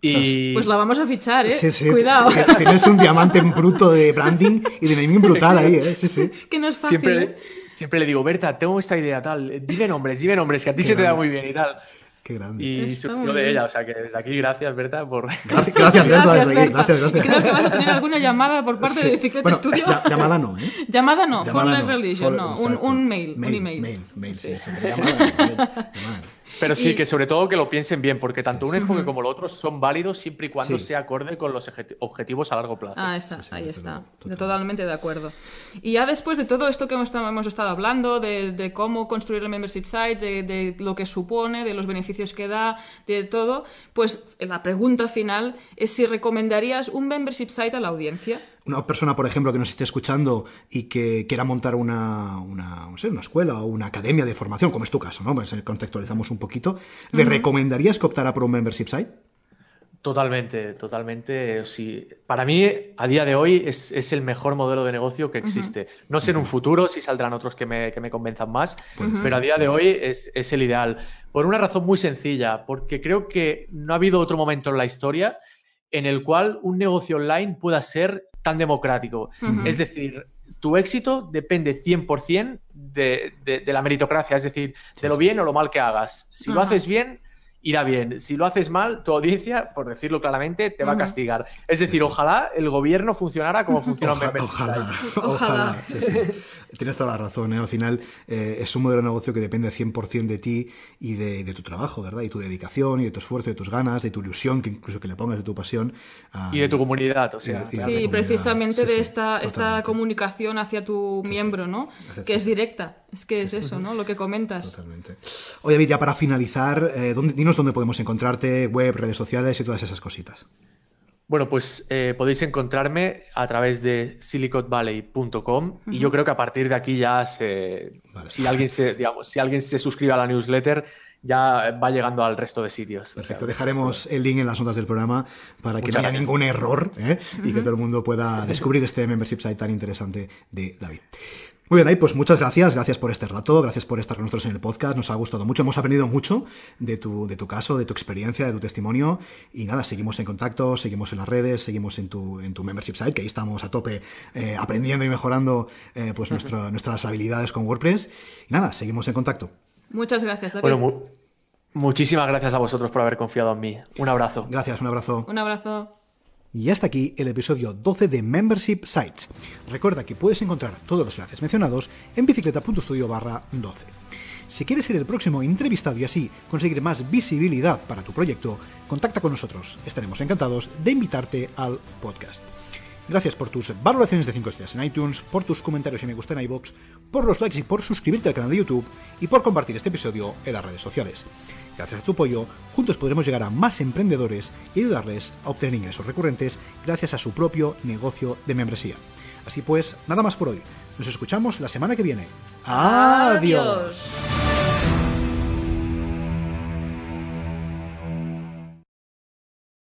Pues la vamos a fichar, ¿eh? Cuidado. Tienes un diamante bruto de branding y de naming brutal ahí, ¿eh? Sí, sí. Que no es fácil. Siempre, ¿eh? siempre le digo, Berta, tengo esta idea tal, dime nombres, dime nombres, que a ti se te da muy bien y tal. Qué grande. Y surgió de ella, o sea que desde aquí gracias, Berta, por... Gracias, gracias Berta, desde aquí, gracias, gracias. Creo que vas a tener alguna llamada por parte de Bicicleta bueno, Studio. llamada no, ¿eh? Llamada no, llamada no. Religion, no, un, un, mail, un email. Mail, mail, sí, llamada, pero sí, que sobre todo que lo piensen bien, porque tanto un enfoque como el otro son válidos siempre y cuando se acorde con los objetivos a largo plazo. Ah, está, ahí está. Totalmente de acuerdo. Y ya después de todo esto que hemos, estado hablando, de, cómo construir el membership site, de, lo que supone, de los beneficios que da, de todo, pues la pregunta final es si recomendarías un membership site a la audiencia una persona, por ejemplo, que nos esté escuchando y que quiera montar una, una, no sé, una escuela o una academia de formación, como es tu caso, ¿no? Pues eh, contextualizamos un poquito, ¿le recomendarías que optara por un membership site? Totalmente, totalmente. Sí. Para mí, a día de hoy, es, el mejor modelo de negocio que existe. No sé en un futuro si saldrán otros que me, que me convenzan más, pero a día de hoy es, es, el ideal. Por una razón muy sencilla, porque creo que no ha habido otro momento en la historia en el cual un negocio online pueda ser tan democrático. Es decir, tu éxito depende 100% de, de, la meritocracia, es decir, de lo bien o lo mal que hagas. Si lo haces bien, irá bien. Si lo haces mal, tu audiencia, por decirlo claramente, te va a castigar. Es decir, ojalá el gobierno funcionara como funciona ojalá, ojalá, ojalá, Tienes toda la razón, ¿eh? al final eh, es un modelo de negocio que depende 100% de ti y de, tu trabajo, ¿verdad? Y tu dedicación, y de tu esfuerzo, de tus ganas, de tu ilusión, que incluso que le pongas de tu pasión. y de tu comunidad, o sea. sí, precisamente de esta, esta comunicación hacia tu miembro, ¿no? Que es directa. Es que es eso, ¿no? Lo que comentas. Totalmente. Oye, David, ya para finalizar, eh, dinos dónde podemos encontrarte, web, redes sociales y todas esas cositas. Bueno, pues eh, podéis encontrarme a través de silicotvalley.com y yo creo que a partir de aquí ya se, si alguien se, digamos, si alguien se suscribe a la newsletter ya va llegando al resto de sitios. Perfecto, dejaremos el link en las notas del programa para que no haya ningún error ¿eh? y que todo el mundo pueda descubrir este membership site tan interesante de David. Muy bien, David, pues muchas gracias, gracias por este rato, gracias por estar con nosotros en el podcast, nos ha gustado mucho, hemos aprendido mucho de tu, de tu caso, de tu experiencia, de tu testimonio y nada, seguimos en contacto, seguimos en las redes, seguimos en tu, en tu membership site, que ahí estamos a tope eh, aprendiendo y mejorando eh, pues nuestras habilidades con WordPress y nada, seguimos en contacto. Muchas gracias, David. Muchísimas gracias a vosotros por haber confiado en mí. Un abrazo. Gracias, un abrazo. Un abrazo. Y hasta aquí el episodio 12 de Membership Sites. Recuerda que puedes encontrar todos los enlaces mencionados en bicicleta.studio barra 12. Si quieres ser el próximo entrevistado y así conseguir más visibilidad para tu proyecto, contacta con nosotros. Estaremos encantados de invitarte al podcast. Gracias por tus valoraciones de 5 estrellas en iTunes, por tus comentarios y me gusta en iVoox, por los likes y por suscribirte al canal de YouTube y por compartir este episodio en las redes sociales. Gracias a tu apoyo, juntos podremos llegar a más emprendedores y ayudarles a obtener ingresos recurrentes gracias a su propio negocio de membresía. Así pues, nada más por hoy. Nos escuchamos la semana que viene. ¡Adiós!